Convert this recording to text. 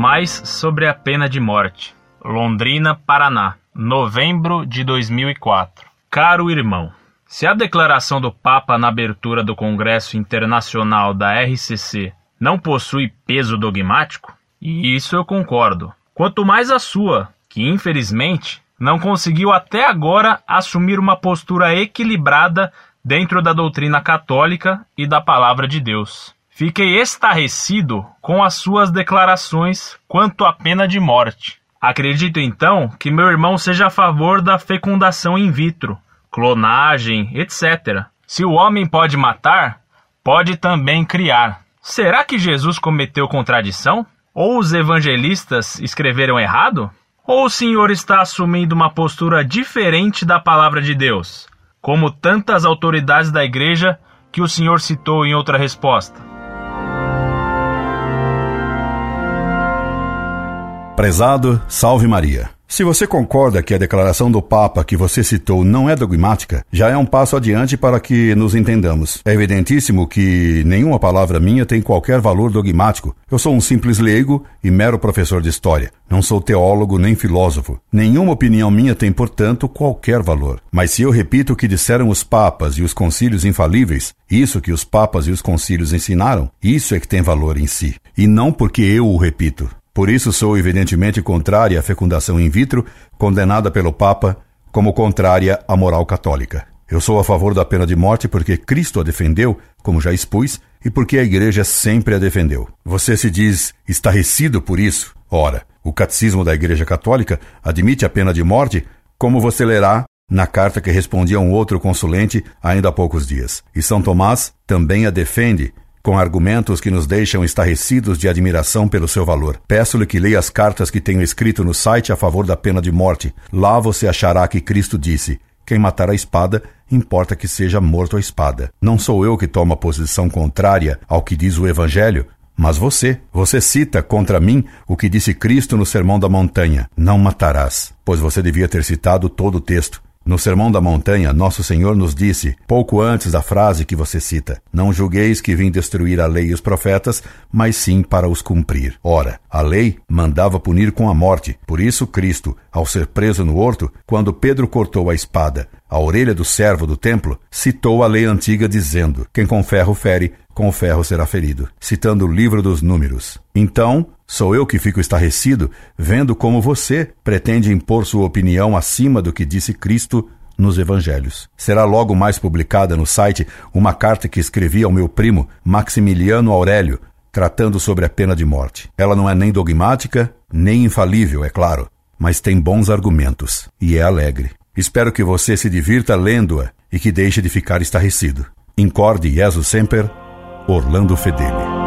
Paz sobre a pena de morte. Londrina, Paraná, novembro de 2004. Caro irmão, se a declaração do Papa na abertura do Congresso Internacional da RCC não possui peso dogmático, e isso eu concordo, quanto mais a sua, que infelizmente não conseguiu até agora assumir uma postura equilibrada dentro da doutrina católica e da palavra de Deus. Fiquei estarrecido com as suas declarações quanto à pena de morte. Acredito então que meu irmão seja a favor da fecundação in vitro, clonagem, etc. Se o homem pode matar, pode também criar. Será que Jesus cometeu contradição? Ou os evangelistas escreveram errado? Ou o senhor está assumindo uma postura diferente da palavra de Deus, como tantas autoridades da igreja que o senhor citou em outra resposta? Prezado, salve Maria. Se você concorda que a declaração do Papa que você citou não é dogmática, já é um passo adiante para que nos entendamos. É evidentíssimo que nenhuma palavra minha tem qualquer valor dogmático. Eu sou um simples leigo e mero professor de história. Não sou teólogo nem filósofo. Nenhuma opinião minha tem, portanto, qualquer valor. Mas se eu repito o que disseram os papas e os concílios infalíveis, isso que os papas e os concílios ensinaram, isso é que tem valor em si. E não porque eu o repito. Por isso sou evidentemente contrária à fecundação in vitro, condenada pelo Papa como contrária à moral católica. Eu sou a favor da pena de morte porque Cristo a defendeu, como já expus, e porque a Igreja sempre a defendeu. Você se diz estarrecido por isso? Ora, o Catecismo da Igreja Católica admite a pena de morte, como você lerá na carta que respondia a um outro consulente ainda há poucos dias. E São Tomás também a defende, com argumentos que nos deixam estarrecidos de admiração pelo seu valor. Peço-lhe que leia as cartas que tenho escrito no site a favor da pena de morte. Lá você achará que Cristo disse: Quem matar a espada, importa que seja morto a espada. Não sou eu que tomo a posição contrária ao que diz o Evangelho, mas você, você cita contra mim o que disse Cristo no Sermão da Montanha: Não matarás. Pois você devia ter citado todo o texto. No Sermão da Montanha, Nosso Senhor nos disse, pouco antes da frase que você cita: Não julgueis que vim destruir a lei e os profetas, mas sim para os cumprir. Ora, a lei mandava punir com a morte. Por isso, Cristo, ao ser preso no horto, quando Pedro cortou a espada, a orelha do servo do templo, citou a lei antiga dizendo: Quem com ferro fere, com o ferro será ferido, citando o livro dos números. Então, sou eu que fico estarrecido vendo como você pretende impor sua opinião acima do que disse Cristo nos evangelhos. Será logo mais publicada no site uma carta que escrevi ao meu primo Maximiliano Aurélio, tratando sobre a pena de morte. Ela não é nem dogmática, nem infalível, é claro, mas tem bons argumentos e é alegre. Espero que você se divirta lendo-a e que deixe de ficar estarrecido. Incorde Jesus Semper, Orlando Fedeli.